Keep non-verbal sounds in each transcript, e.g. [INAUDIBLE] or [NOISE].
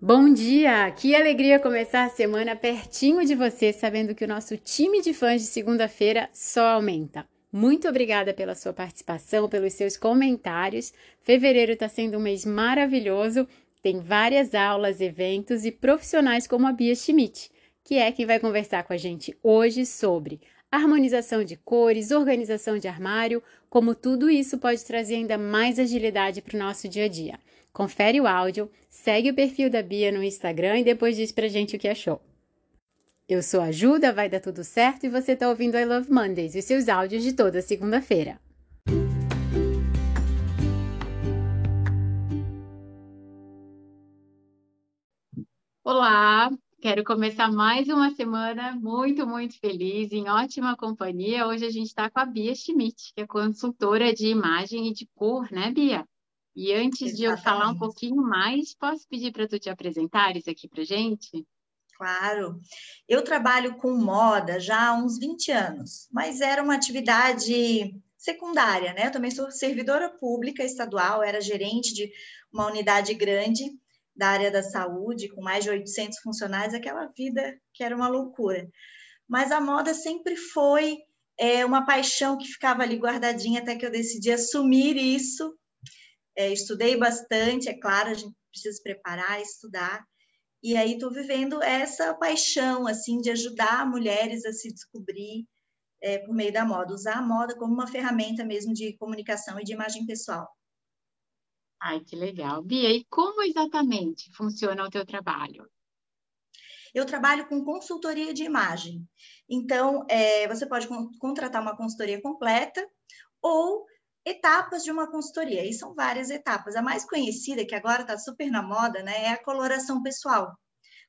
Bom dia! Que alegria começar a semana pertinho de você, sabendo que o nosso time de fãs de segunda-feira só aumenta. Muito obrigada pela sua participação, pelos seus comentários. Fevereiro está sendo um mês maravilhoso. Tem várias aulas, eventos e profissionais como a Bia Schmidt, que é quem vai conversar com a gente hoje sobre harmonização de cores, organização de armário, como tudo isso pode trazer ainda mais agilidade para o nosso dia a dia. Confere o áudio, segue o perfil da Bia no Instagram e depois diz pra gente o que achou. Eu sou a Juda, vai dar tudo certo e você está ouvindo I Love Mondays, os seus áudios de toda segunda-feira. Olá, quero começar mais uma semana muito, muito feliz, em ótima companhia. Hoje a gente está com a Bia Schmidt, que é consultora de imagem e de cor, né, Bia? E antes Exatamente. de eu falar um pouquinho mais, posso pedir para tu te apresentares aqui para gente? Claro. Eu trabalho com moda já há uns 20 anos, mas era uma atividade secundária, né? Eu também sou servidora pública estadual, era gerente de uma unidade grande da área da saúde, com mais de 800 funcionários, aquela vida que era uma loucura. Mas a moda sempre foi é, uma paixão que ficava ali guardadinha até que eu decidi assumir isso é, estudei bastante, é claro, a gente precisa se preparar, estudar. E aí estou vivendo essa paixão, assim, de ajudar mulheres a se descobrir é, por meio da moda, usar a moda como uma ferramenta mesmo de comunicação e de imagem pessoal. Ai, que legal. Bia, e como exatamente funciona o teu trabalho? Eu trabalho com consultoria de imagem. Então, é, você pode contratar uma consultoria completa ou etapas de uma consultoria, e são várias etapas. A mais conhecida, que agora está super na moda, né, é a coloração pessoal.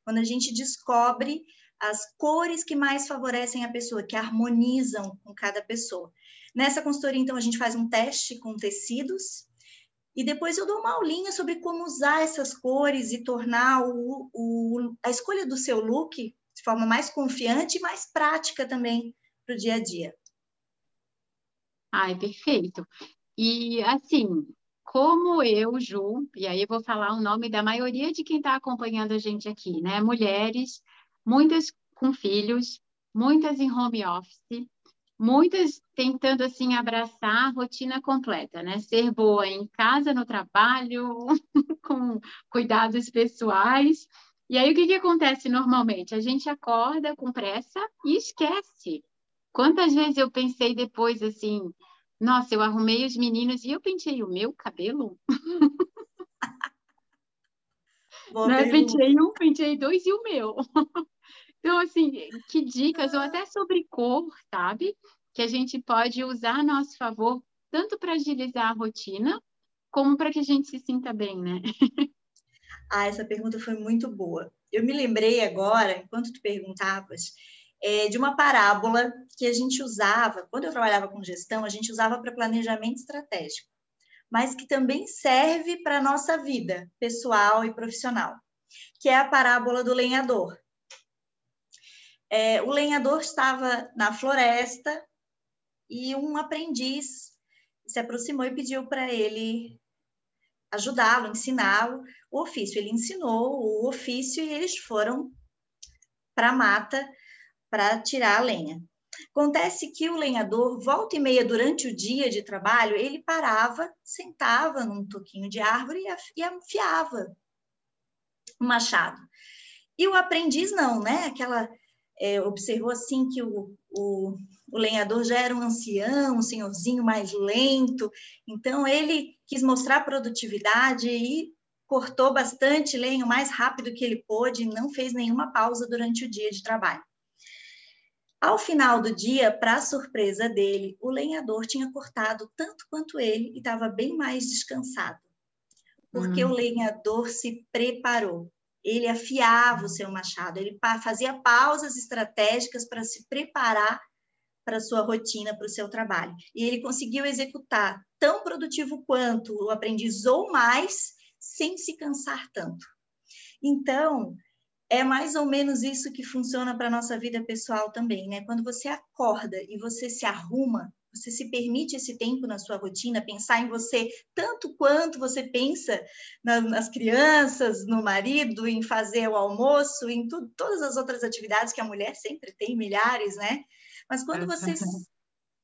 Quando a gente descobre as cores que mais favorecem a pessoa, que harmonizam com cada pessoa. Nessa consultoria, então, a gente faz um teste com tecidos e depois eu dou uma aulinha sobre como usar essas cores e tornar o, o, a escolha do seu look de forma mais confiante e mais prática também para o dia a dia. Ai, perfeito. E assim, como eu, Ju, e aí eu vou falar o nome da maioria de quem está acompanhando a gente aqui, né? Mulheres, muitas com filhos, muitas em home office, muitas tentando assim abraçar a rotina completa, né? Ser boa em casa, no trabalho, [LAUGHS] com cuidados pessoais. E aí o que que acontece normalmente? A gente acorda com pressa e esquece Quantas vezes eu pensei depois assim, nossa, eu arrumei os meninos e eu pentei o meu cabelo? [LAUGHS] né? Pentei um, pentei dois e o meu. [LAUGHS] Então, assim, que dicas, ou até sobre cor, sabe? Que a gente pode usar a nosso favor, tanto para agilizar a rotina, como para que a gente se sinta bem, né? ah, essa pergunta foi muito boa. Eu me lembrei agora, enquanto tu perguntavas, é, de uma parábola que a gente usava, quando eu trabalhava com gestão, a gente usava para planejamento estratégico, mas que também serve para a nossa vida pessoal e profissional, que é a parábola do lenhador. É, o lenhador estava na floresta e um aprendiz se aproximou e pediu para ele ajudá-lo, ensiná-lo o ofício. Ele ensinou o ofício e eles foram para a mata para tirar a lenha. Acontece que o lenhador, volta e meia durante o dia de trabalho, ele parava, sentava num toquinho de árvore e afiava o machado. E o aprendiz não, né? Aquela é, observou assim que o, o, o, lenhador já era um ancião, um senhorzinho mais lento, então ele quis mostrar produtividade e cortou bastante lenha o mais rápido que ele pôde, não fez nenhuma pausa durante o dia de trabalho. Ao final do dia, para surpresa dele, o lenhador tinha cortado tanto quanto ele e estava bem mais descansado, porque hum. o lenhador se preparou. Ele afiava o seu machado, ele fazia pausas estratégicas para se preparar para a sua rotina, para o seu trabalho. E ele conseguiu executar tão produtivo quanto o aprendiz ou mais, sem se cansar tanto. Então, é mais ou menos isso que funciona para a nossa vida pessoal também, né? Quando você acorda e você se arruma, Você se permite esse tempo na sua rotina, pensar em você tanto quanto você pensa nas crianças, no marido, em fazer o almoço, em tudo, todas as outras atividades que a mulher sempre tem, milhares, né? Mas quando você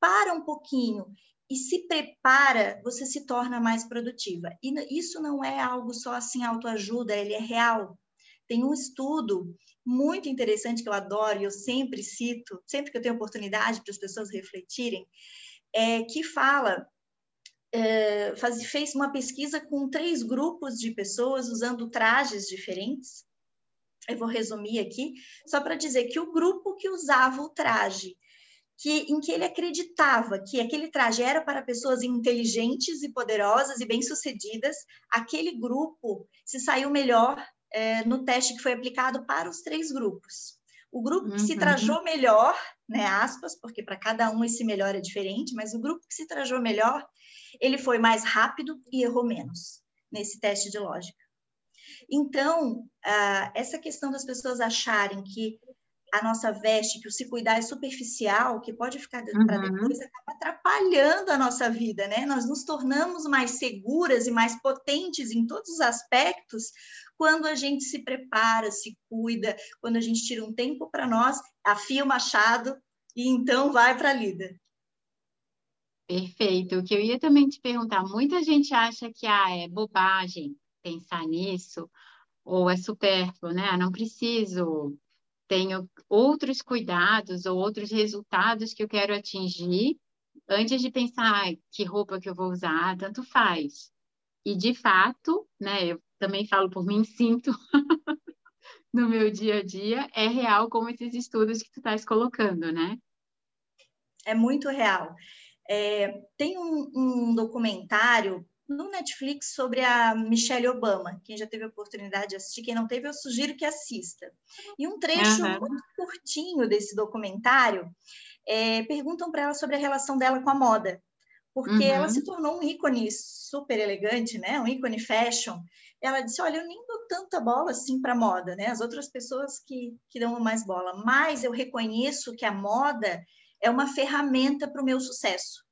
para um pouquinho e se prepara, você se torna mais produtiva. E isso não é algo só assim autoajuda, ele é real. Tem um estudo muito interessante que eu adoro e eu sempre cito, sempre que eu tenho oportunidade para as pessoas refletirem, é, que fala, é, faz, fez uma pesquisa com três grupos de pessoas usando trajes diferentes. Eu vou resumir aqui, só para dizer que o grupo que usava o traje que, em que ele acreditava que aquele traje era para pessoas inteligentes e poderosas e bem-sucedidas, aquele grupo se saiu melhor é, no teste que foi aplicado para os três grupos. O grupo que uhum. se trajou melhor, né, aspas, porque para cada um esse melhor é diferente, mas o grupo que se trajou melhor, ele foi mais rápido e errou menos nesse teste de lógica. Então, essa questão das pessoas acharem que a nossa veste, que o se cuidar é superficial, que pode ficar uhum. para depois, acaba atrapalhando a nossa vida, né? Nós nos tornamos mais seguras e mais potentes em todos os aspectos quando a gente se prepara, se cuida, quando a gente tira um tempo para nós, afia o machado e então vai para a lida. Perfeito. O que eu ia também te perguntar, muita gente acha que ah, é bobagem pensar nisso, ou é supérfluo, né? Não preciso tenho outros cuidados ou outros resultados que eu quero atingir antes de pensar ah, que roupa que eu vou usar, tanto faz. E de fato, né, eu também falo por mim, sinto [LAUGHS] no meu dia a dia, é real como esses estudos que tu estás colocando, né? É muito real. É, tem um, um documentário no Netflix sobre a Michelle Obama. Quem já teve a oportunidade de assistir, quem não teve, eu sugiro que assista. E um trecho uhum. muito curtinho desse documentário é, perguntam para ela sobre a relação dela com a moda, porque uhum. ela se tornou um ícone super elegante, né? Um ícone fashion. Ela disse: Olha, eu nem dou tanta bola assim para moda, né? As outras pessoas que, que dão mais bola, mas eu reconheço que a moda é uma ferramenta para o meu sucesso.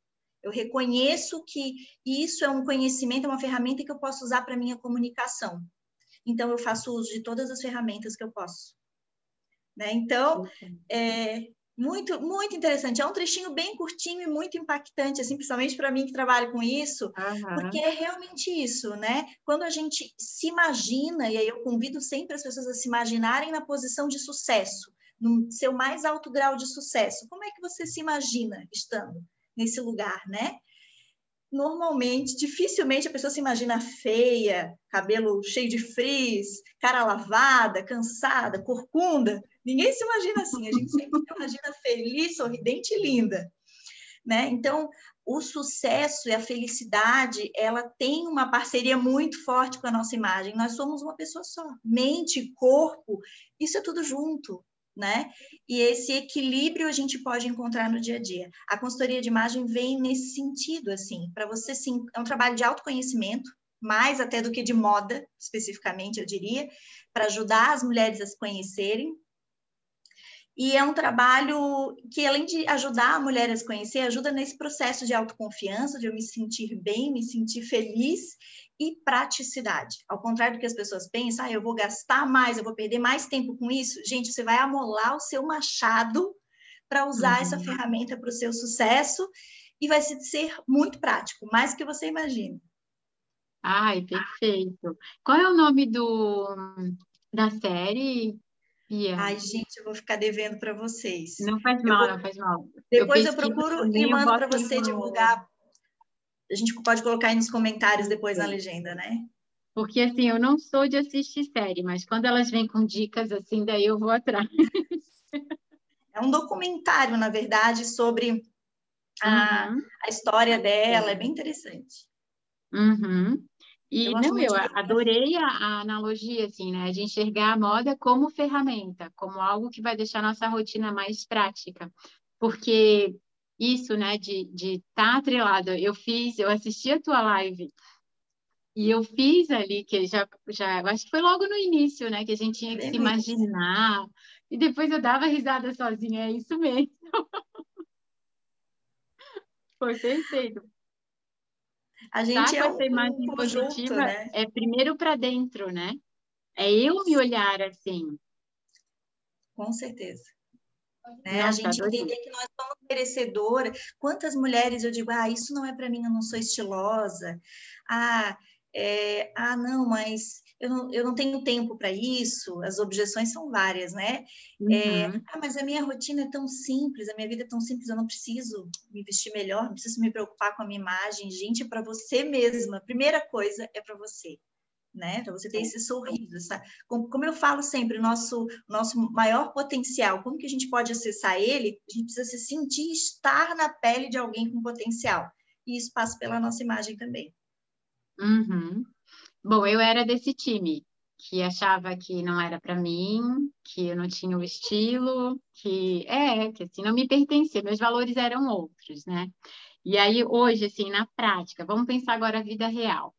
Eu reconheço que isso é um conhecimento, é uma ferramenta que eu posso usar para minha comunicação. Então, eu faço uso de todas as ferramentas que eu posso. Né? Então, é muito, muito interessante. É um trechinho bem curtinho e muito impactante, assim, principalmente para mim que trabalho com isso, uhum. porque é realmente isso, né? Quando a gente se imagina, e aí eu convido sempre as pessoas a se imaginarem na posição de sucesso, no seu mais alto grau de sucesso. Como é que você se imagina estando? nesse lugar, né? Normalmente, dificilmente a pessoa se imagina feia, cabelo cheio de frizz, cara lavada, cansada, corcunda. Ninguém se imagina assim. A gente sempre se imagina feliz, sorridente e linda. Né? Então, o sucesso e a felicidade, ela tem uma parceria muito forte com a nossa imagem. Nós somos uma pessoa só. Mente, corpo, isso é tudo junto né? E esse equilíbrio a gente pode encontrar no dia a dia. A consultoria de imagem vem nesse sentido, assim, para você sim, é um trabalho de autoconhecimento, mais até do que de moda, especificamente, eu diria, para ajudar as mulheres a se conhecerem. E é um trabalho que, além de ajudar a mulher a se conhecer, ajuda nesse processo de autoconfiança, de eu me sentir bem, me sentir feliz e praticidade. Ao contrário do que as pessoas pensam, ah, eu vou gastar mais, eu vou perder mais tempo com isso. Gente, você vai amolar o seu machado para usar uhum. essa ferramenta para o seu sucesso e vai ser muito prático, mais do que você imagina. Ai, perfeito. Qual é o nome do da série? Yeah. Ai, gente, eu vou ficar devendo para vocês. Não faz mal, vou... não faz mal. Depois eu, eu procuro e mando para você divulgar a gente pode colocar aí nos comentários depois na legenda, né? Porque assim, eu não sou de assistir série, mas quando elas vêm com dicas assim, daí eu vou atrás. É um documentário, na verdade, sobre a, uhum. a história dela, é bem interessante. Uhum. E eu não, eu adorei a, a, analogia, assim, né? De enxergar a moda como ferramenta, como algo que vai deixar a nossa rotina mais prática. Porque isso, né, de estar de tá atrelado. Eu fiz, eu assisti a tua live e eu fiz ali, que já, já, acho que foi logo no início, né, que a gente tinha que se imaginar, e depois eu dava risada sozinha, é isso mesmo. [LAUGHS] Foi perfeito. A gente tá é essa imagem um positiva né? é primeiro para dentro, né? É eu me olhar assim. Com certeza. Né? a gente entender que nós somos merecedoras. Quantas mulheres eu digo, ah, isso não é para mim, eu não sou estilosa. Ah, é, ah, não, mas eu não, eu não tenho tempo para isso. As objeções são várias, né? É, uhum. É, ah, mas a minha rotina é tão simples, a minha vida é tão simples, eu não preciso me vestir melhor, não preciso me preocupar com a minha imagem. Gente, para você mesma, a primeira coisa é para você né? Para você ter esse sorriso, essa... como, como, eu falo sempre, o nosso, nosso maior potencial, como que a gente pode acessar ele? A gente precisa se sentir estar na pele de alguém com potencial. E isso passa pela nossa imagem também. Uhum. Bom, eu era desse time que achava que não era para mim, que eu não tinha o estilo, que é, que assim não me pertencia, meus valores eram outros, né? E aí hoje assim, na prática, vamos pensar agora a vida real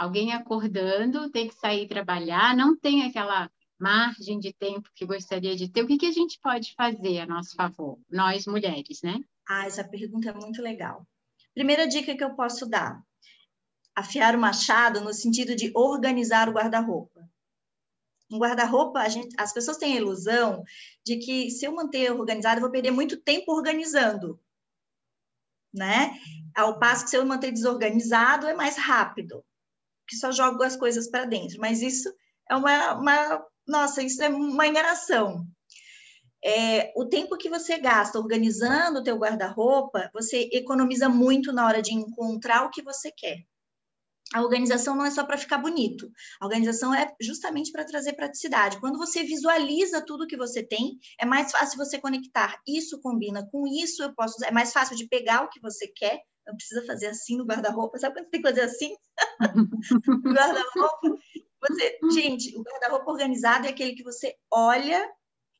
alguém acordando, tem que sair trabalhar, não tem aquela margem de tempo que gostaria de ter. O que, que a gente pode fazer a nosso favor, nós mulheres, né? Ah, essa pergunta é muito legal. Primeira dica que eu posso dar: afiar o machado no sentido de organizar o guarda-roupa. Um guarda-roupa, as pessoas têm a ilusão de que se eu manter organizado, eu vou perder muito tempo organizando. Né? Ao passo que se eu manter desorganizado, é mais rápido que só jogo as coisas para dentro. Mas isso é uma, uma, nossa, isso é uma enganação. É, o tempo que você gasta organizando o teu guarda-roupa, você economiza muito na hora de encontrar o que você quer. A organização não é só para ficar bonito. A organização é justamente para trazer praticidade. Quando você visualiza tudo que você tem, é mais fácil você conectar. Isso combina com isso, eu posso. É mais fácil de pegar o que você quer não precisa fazer assim no guarda-roupa. Sabe quando você tem que fazer assim? [LAUGHS] no guarda-roupa. Você, gente, o guarda-roupa organizado é aquele que você olha,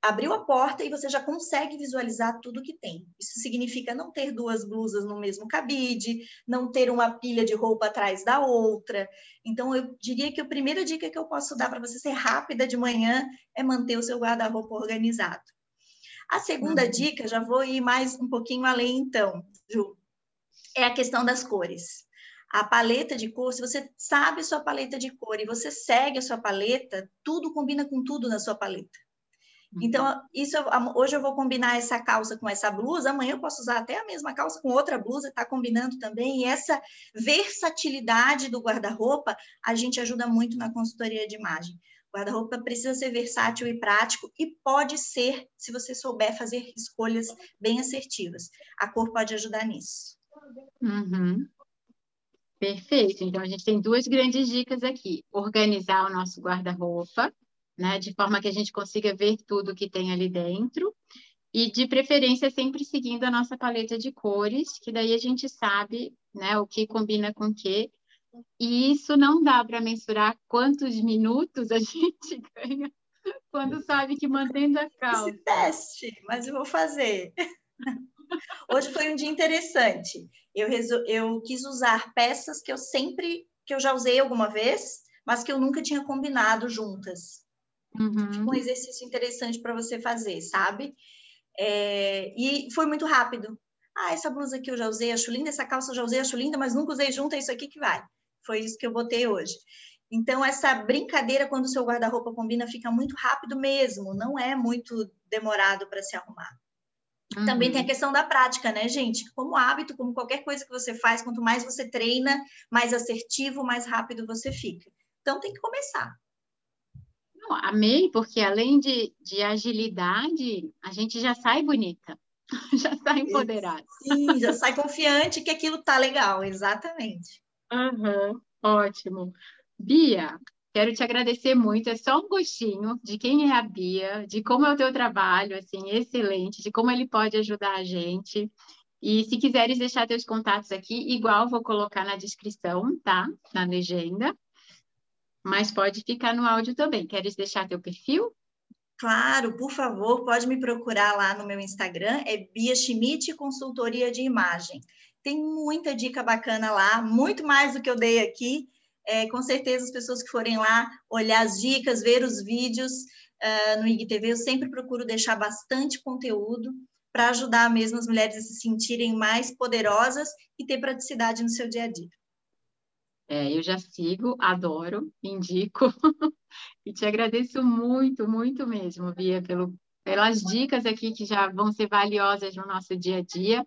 abriu a porta e você já consegue visualizar tudo que tem. Isso significa não ter duas blusas no mesmo cabide, não ter uma pilha de roupa atrás da outra. Então, eu diria que a primeira dica que eu posso dar para você ser rápida de manhã é manter o seu guarda-roupa organizado. A segunda uhum. dica, já vou ir mais um pouquinho além, então, Ju é a questão das cores. A paleta de cor, se você sabe a sua paleta de cor e você segue a sua paleta, tudo combina com tudo na sua paleta. Uhum. Então, isso hoje eu vou combinar essa calça com essa blusa, amanhã eu posso usar até a mesma calça com outra blusa, está combinando também. E essa versatilidade do guarda-roupa, a gente ajuda muito na consultoria de imagem. O guarda-roupa precisa ser versátil e prático e pode ser, se você souber fazer escolhas bem assertivas. A cor pode ajudar nisso. Uhum. Perfeito. Então, a gente tem duas grandes dicas aqui: organizar o nosso guarda-roupa, né, de forma que a gente consiga ver tudo que tem ali dentro, e de preferência sempre seguindo a nossa paleta de cores, que daí a gente sabe, né, o que combina com o que. E isso não dá para mensurar quantos minutos a [LAUGHS] gente ganha quando sabe que mantendo a calça. Esse teste, mas eu vou fazer. [LAUGHS] Hoje foi um dia interessante. Eu, resol... eu quis usar peças que eu sempre, que eu já usei alguma vez, mas que eu nunca tinha combinado juntas. Uhum. Tipo um exercício interessante para você fazer, sabe? É... E foi muito rápido. Ah, essa blusa aqui eu já usei, acho linda, essa calça eu já usei, acho linda, mas nunca usei junto, é isso aqui que vai. Foi isso que eu botei hoje. Então, essa brincadeira, quando o seu guarda-roupa combina, fica muito rápido mesmo, não é muito demorado para se arrumar. Uhum. Também tem a uhum. questão da prática, né, gente? Como hábito, como qualquer coisa que você faz, quanto mais você treina, mais assertivo, mais rápido você fica. Então tem que começar. Amei, porque além de, de agilidade, a gente já sai bonita, [LAUGHS] já sai empoderada. Sim, já sai confiante que aquilo tá legal, exatamente. Uhum, ótimo. Bia, Quero te agradecer muito. É só um gostinho de quem é a Bia, de como é o teu trabalho, assim, excelente, de como ele pode ajudar a gente. E se quiseres deixar teus contatos aqui, igual vou colocar na descrição, tá? Na legenda. Mas pode ficar no áudio também. Queres deixar teu perfil? Claro, por favor, pode me procurar lá no meu Instagram, é Bia Schmidt Consultoria de Imagem. Tem muita dica bacana lá, muito mais do que eu dei aqui. É, com certeza, as pessoas que forem lá olhar as dicas, ver os vídeos uh, no IGTV, eu sempre procuro deixar bastante conteúdo para ajudar mesmo as mulheres a se sentirem mais poderosas e ter praticidade no seu dia a dia. É, eu já sigo, adoro, indico [LAUGHS] e te agradeço muito, muito mesmo, Bia, pelo, pelas dicas aqui que já vão ser valiosas no nosso dia a dia,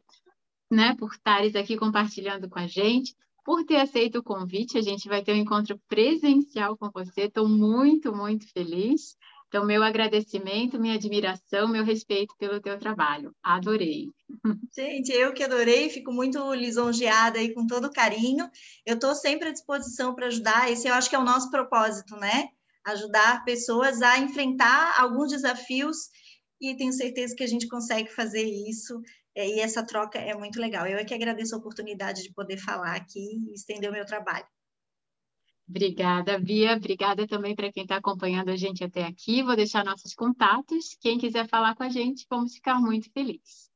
né, por estares aqui compartilhando com a gente, por ter aceito o convite. A gente vai ter um encontro presencial com você. Estou muito, muito feliz. Então, meu agradecimento, minha admiração, meu respeito pelo teu trabalho. Adorei. [LAUGHS] Gente, eu que adorei, fico muito lisonjeada aí com todo carinho. Eu estou sempre à disposição para ajudar. Esse eu acho que é o nosso propósito, né? Ajudar pessoas a enfrentar alguns desafios e tenho certeza que a gente consegue fazer isso. É, e essa troca é muito legal. Eu é que agradeço a oportunidade de poder falar aqui e estender o meu trabalho. Obrigada, Bia. Obrigada também para quem está acompanhando a gente até aqui. Vou deixar nossos contatos. Quem quiser falar com a gente, vamos ficar muito felizes.